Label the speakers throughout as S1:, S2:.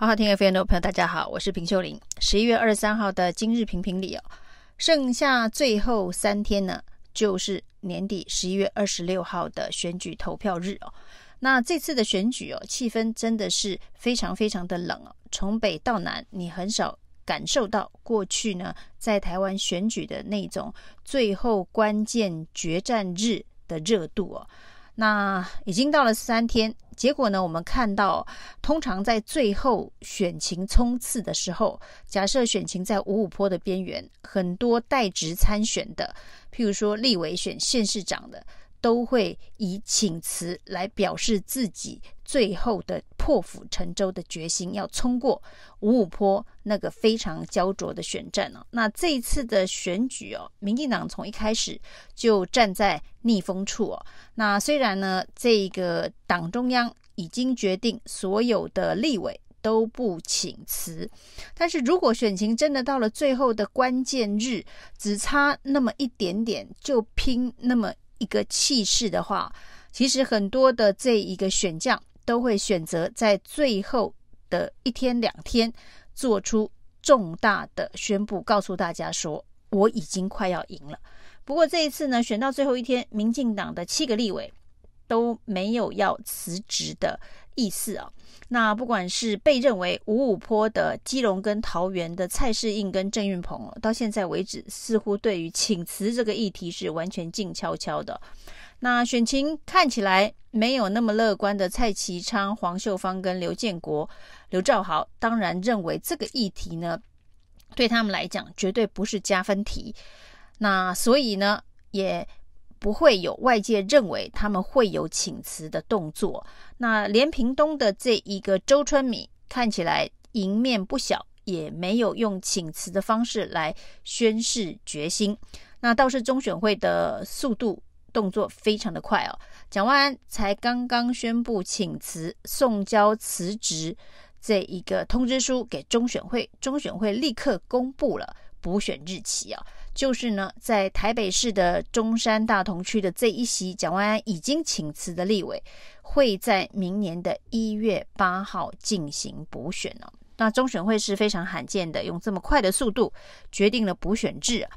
S1: 好好听 FM 的朋友，大家好，我是平秀玲。十一月二十三号的今日评评理哦，剩下最后三天呢，就是年底十一月二十六号的选举投票日哦。那这次的选举哦，气氛真的是非常非常的冷哦，从北到南，你很少感受到过去呢，在台湾选举的那种最后关键决战日的热度哦。那已经到了三天。结果呢，我们看到，通常在最后选情冲刺的时候，假设选情在五五坡的边缘，很多代职参选的，譬如说立委选县市长的。都会以请辞来表示自己最后的破釜沉舟的决心，要冲过五五坡那个非常焦灼的选战哦。那这一次的选举哦，民进党从一开始就站在逆风处哦。那虽然呢，这个党中央已经决定所有的立委都不请辞，但是如果选情真的到了最后的关键日，只差那么一点点，就拼那么。一个气势的话，其实很多的这一个选将都会选择在最后的一天两天做出重大的宣布，告诉大家说我已经快要赢了。不过这一次呢，选到最后一天，民进党的七个立委都没有要辞职的意思啊。那不管是被认为五五坡的基隆跟桃园的蔡世应跟郑运鹏，到现在为止似乎对于请辞这个议题是完全静悄悄的。那选情看起来没有那么乐观的蔡其昌、黄秀芳跟刘建国、刘兆豪，当然认为这个议题呢，对他们来讲绝对不是加分题。那所以呢，也。不会有外界认为他们会有请辞的动作。那连屏东的这一个周春米看起来赢面不小，也没有用请辞的方式来宣示决心。那倒是中选会的速度动作非常的快哦。蒋万安才刚刚宣布请辞，送交辞职这一个通知书给中选会，中选会立刻公布了补选日期啊。就是呢，在台北市的中山大同区的这一席，蒋万安已经请辞的立委，会在明年的一月八号进行补选哦。那中选会是非常罕见的，用这么快的速度决定了补选制啊。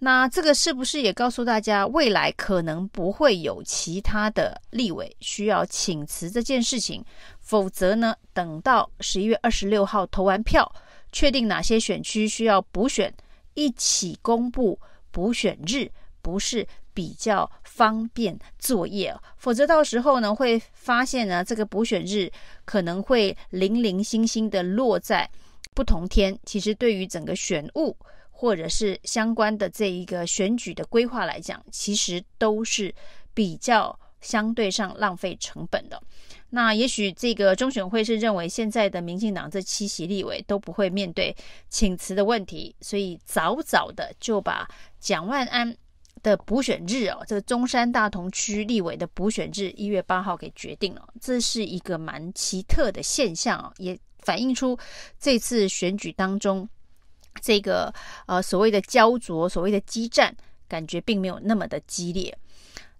S1: 那这个是不是也告诉大家，未来可能不会有其他的立委需要请辞这件事情？否则呢，等到十一月二十六号投完票，确定哪些选区需要补选。一起公布补选日，不是比较方便作业？否则到时候呢，会发现呢，这个补选日可能会零零星星的落在不同天。其实对于整个选务或者是相关的这一个选举的规划来讲，其实都是比较相对上浪费成本的。那也许这个中选会是认为现在的民进党这七席立委都不会面对请辞的问题，所以早早的就把蒋万安的补选日哦，这个中山大同区立委的补选日一月八号给决定了，这是一个蛮奇特的现象哦，也反映出这次选举当中这个呃所谓的焦灼、所谓的激战，感觉并没有那么的激烈。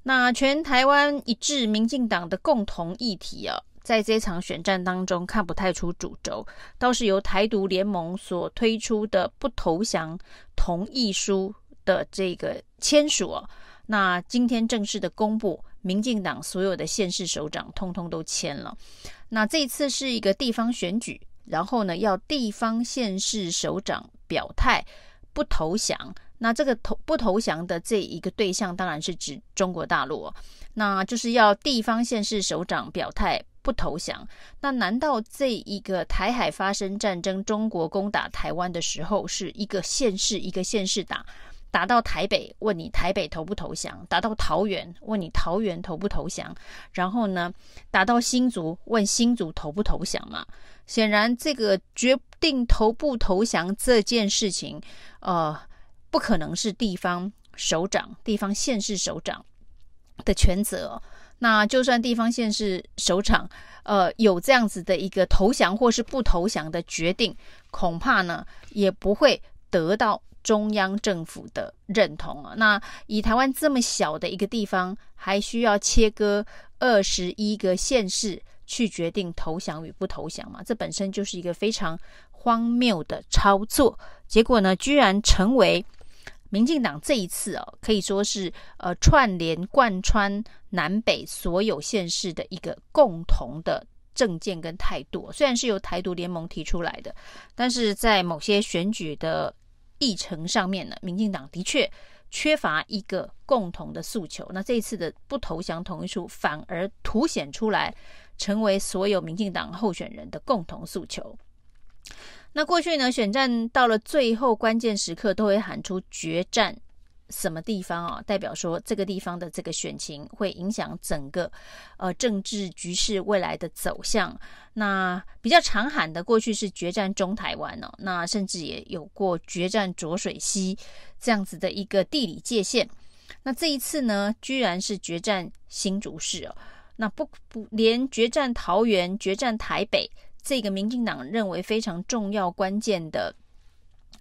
S1: 那全台湾一致民进党的共同议题啊，在这场选战当中看不太出主轴，倒是由台独联盟所推出的不投降同意书的这个签署啊，那今天正式的公布，民进党所有的县市首长通通都签了。那这一次是一个地方选举，然后呢，要地方县市首长表态不投降。那这个投不投降的这一个对象，当然是指中国大陆，那就是要地方县市首长表态不投降。那难道这一个台海发生战争，中国攻打台湾的时候，是一个县市一个县市打，打到台北问你台北投不投降，打到桃园问你桃园投不投降，然后呢，打到新竹问新竹投不投降嘛？显然，这个决定投不投降这件事情，呃。不可能是地方首长、地方县市首长的权责。那就算地方县市首长，呃，有这样子的一个投降或是不投降的决定，恐怕呢也不会得到中央政府的认同啊。那以台湾这么小的一个地方，还需要切割二十一个县市去决定投降与不投降嘛？这本身就是一个非常荒谬的操作。结果呢，居然成为民进党这一次哦，可以说是呃串联贯穿南北所有县市的一个共同的政见跟态度。虽然是由台独联盟提出来的，但是在某些选举的议程上面呢，民进党的确缺乏一个共同的诉求。那这一次的不投降同意书，反而凸显出来，成为所有民进党候选人的共同诉求。那过去呢，选战到了最后关键时刻，都会喊出决战什么地方啊？代表说这个地方的这个选情会影响整个呃政治局势未来的走向。那比较常喊的，过去是决战中台湾哦，那甚至也有过决战浊水溪这样子的一个地理界限。那这一次呢，居然是决战新竹市哦。那不不连决战桃园、决战台北。这个民进党认为非常重要、关键的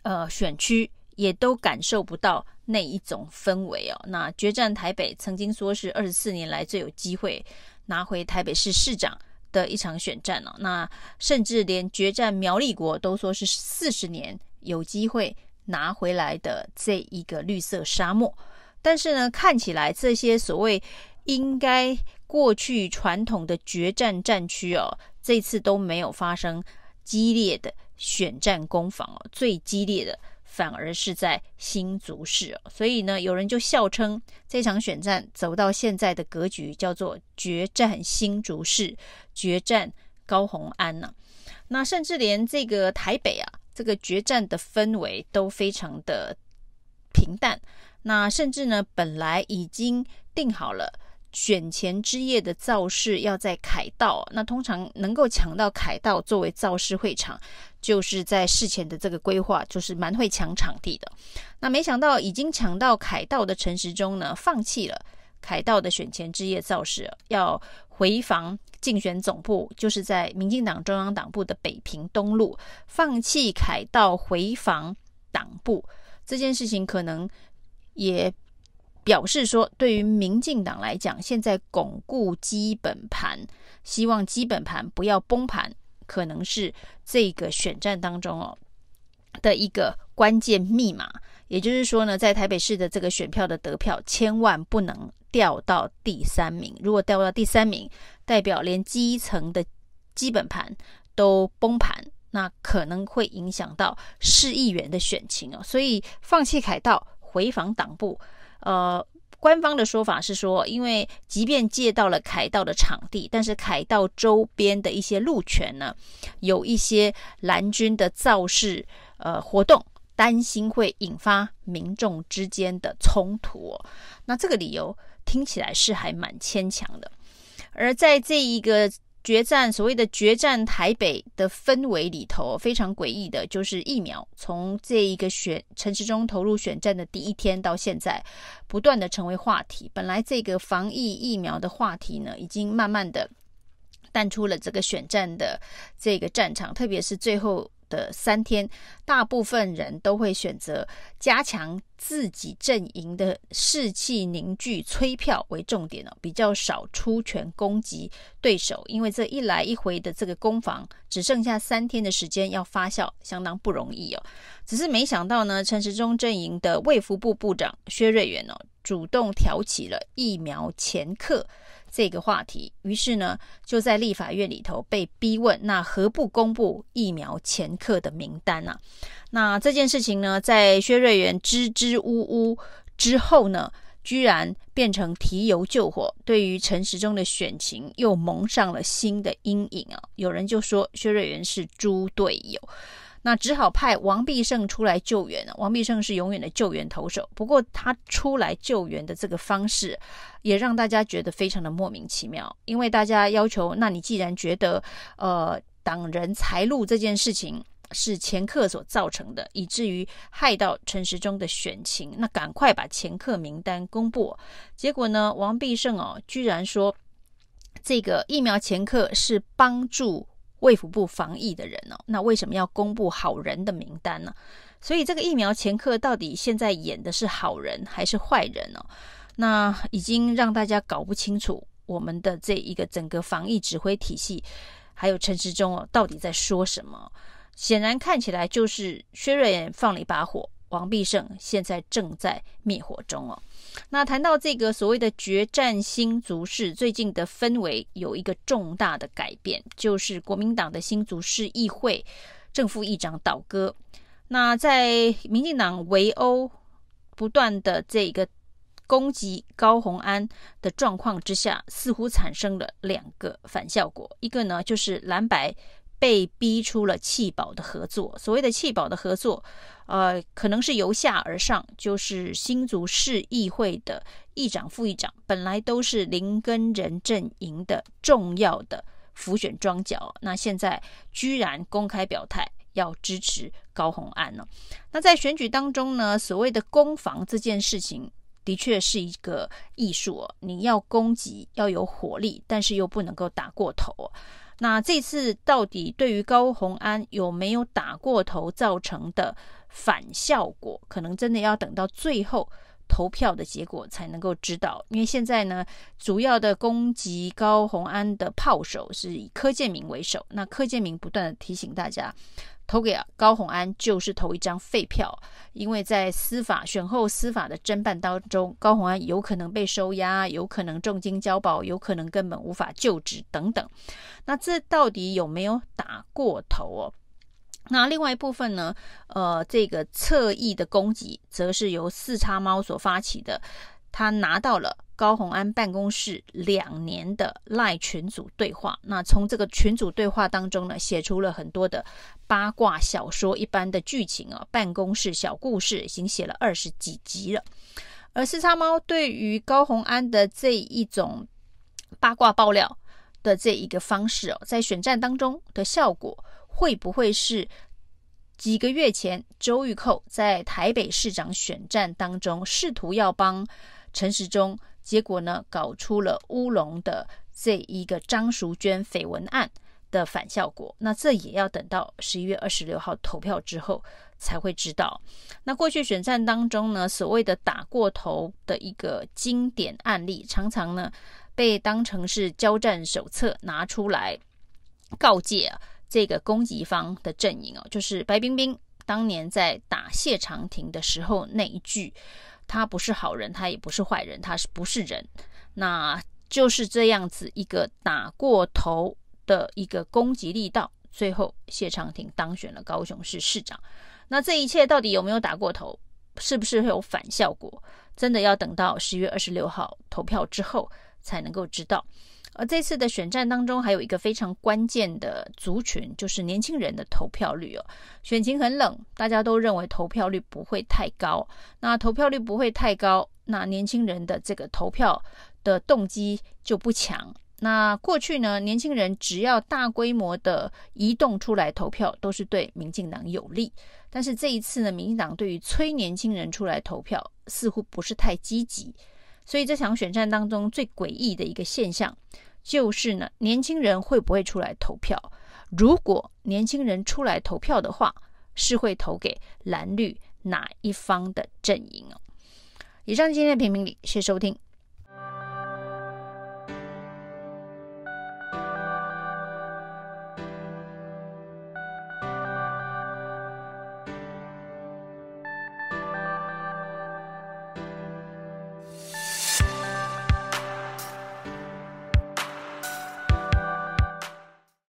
S1: 呃选区，也都感受不到那一种氛围哦。那决战台北曾经说是二十四年来最有机会拿回台北市市长的一场选战哦。那甚至连决战苗栗国都说是四十年有机会拿回来的这一个绿色沙漠。但是呢，看起来这些所谓应该过去传统的决战战区哦。这次都没有发生激烈的选战攻防哦，最激烈的反而是在新竹市哦，所以呢，有人就笑称这场选战走到现在的格局叫做决战新竹市，决战高虹安呐。那甚至连这个台北啊，这个决战的氛围都非常的平淡。那甚至呢，本来已经定好了。选前之夜的造势要在凯道，那通常能够抢到凯道作为造势会场，就是在事前的这个规划就是蛮会抢场地的。那没想到已经抢到凯道的陈时中呢，放弃了凯道的选前之夜造势，要回防竞选总部，就是在民进党中央党部的北平东路，放弃凯道回防党部这件事情，可能也。表示说，对于民进党来讲，现在巩固基本盘，希望基本盘不要崩盘，可能是这个选战当中哦的一个关键密码。也就是说呢，在台北市的这个选票的得票，千万不能掉到第三名。如果掉到第三名，代表连基层的基本盘都崩盘，那可能会影响到市议员的选情哦。所以，放弃凯道，回防党部。呃，官方的说法是说，因为即便借到了凯道的场地，但是凯道周边的一些路权呢，有一些蓝军的造势呃活动，担心会引发民众之间的冲突哦。那这个理由听起来是还蛮牵强的，而在这一个。决战所谓的决战台北的氛围里头，非常诡异的，就是疫苗从这一个选城市中投入选战的第一天到现在，不断的成为话题。本来这个防疫疫苗的话题呢，已经慢慢的淡出了这个选战的这个战场，特别是最后。的三天，大部分人都会选择加强自己阵营的士气凝聚、催票为重点哦，比较少出拳攻击对手，因为这一来一回的这个攻防，只剩下三天的时间要发酵，相当不容易哦。只是没想到呢，陈时中阵营的卫福部部长薛瑞元哦，主动挑起了疫苗前客。这个话题，于是呢，就在立法院里头被逼问，那何不公布疫苗前客的名单呢、啊？那这件事情呢，在薛瑞元支支吾吾之后呢，居然变成提油救火，对于陈时中的选情又蒙上了新的阴影啊！有人就说薛瑞元是猪队友。那只好派王必胜出来救援。王必胜是永远的救援投手，不过他出来救援的这个方式，也让大家觉得非常的莫名其妙。因为大家要求，那你既然觉得，呃，党人财路这件事情是前客所造成的，以至于害到陈时中的选情，那赶快把前客名单公布。结果呢，王必胜哦，居然说这个疫苗前客是帮助。卫福部防疫的人哦，那为什么要公布好人的名单呢？所以这个疫苗前客到底现在演的是好人还是坏人呢？那已经让大家搞不清楚我们的这一个整个防疫指挥体系，还有陈时中哦，到底在说什么？显然看起来就是薛瑞妍放了一把火，王必胜现在正在灭火中哦。那谈到这个所谓的决战新竹市，最近的氛围有一个重大的改变，就是国民党的新竹市议会正副议长倒戈。那在民进党围殴不断的这个攻击高虹安的状况之下，似乎产生了两个反效果。一个呢，就是蓝白被逼出了弃保的合作。所谓的弃保的合作，呃，可能是由下而上，就是新竹市议会的议长、副议长本来都是林根人阵营的重要的浮选庄脚，那现在居然公开表态要支持高虹安呢？那在选举当中呢，所谓的攻防这件事情。的确是一个艺术哦，你要攻击要有火力，但是又不能够打过头。那这次到底对于高虹安有没有打过头造成的反效果，可能真的要等到最后投票的结果才能够知道。因为现在呢，主要的攻击高虹安的炮手是以柯建明为首，那柯建明不断的提醒大家。投给高虹安就是投一张废票，因为在司法选后司法的侦办当中，高虹安有可能被收押，有可能重金交保，有可能根本无法就职等等。那这到底有没有打过头哦？那另外一部分呢？呃，这个侧翼的攻击，则是由四叉猫所发起的。他拿到了高虹安办公室两年的赖群组对话，那从这个群组对话当中呢，写出了很多的八卦小说一般的剧情啊，办公室小故事已经写了二十几集了。而四叉猫对于高虹安的这一种八卦爆料的这一个方式哦，在选战当中的效果会不会是几个月前周玉蔻在台北市长选战当中试图要帮陈时中，结果呢，搞出了乌龙的这一个张淑娟绯闻案的反效果。那这也要等到十一月二十六号投票之后才会知道。那过去选战当中呢，所谓的打过头的一个经典案例，常常呢被当成是交战手册拿出来告诫啊，这个攻击方的阵营哦，就是白冰冰当年在打谢长廷的时候那一句。他不是好人，他也不是坏人，他是不是人？那就是这样子一个打过头的一个攻击力道，最后谢长廷当选了高雄市市长。那这一切到底有没有打过头？是不是会有反效果？真的要等到十月二十六号投票之后才能够知道。而这次的选战当中，还有一个非常关键的族群，就是年轻人的投票率哦。选情很冷，大家都认为投票率不会太高。那投票率不会太高，那年轻人的这个投票的动机就不强。那过去呢，年轻人只要大规模的移动出来投票，都是对民进党有利。但是这一次呢，民进党对于催年轻人出来投票，似乎不是太积极。所以这场选战当中最诡异的一个现象，就是呢，年轻人会不会出来投票？如果年轻人出来投票的话，是会投给蓝绿哪一方的阵营哦？以上今天的评评理，谢谢收听。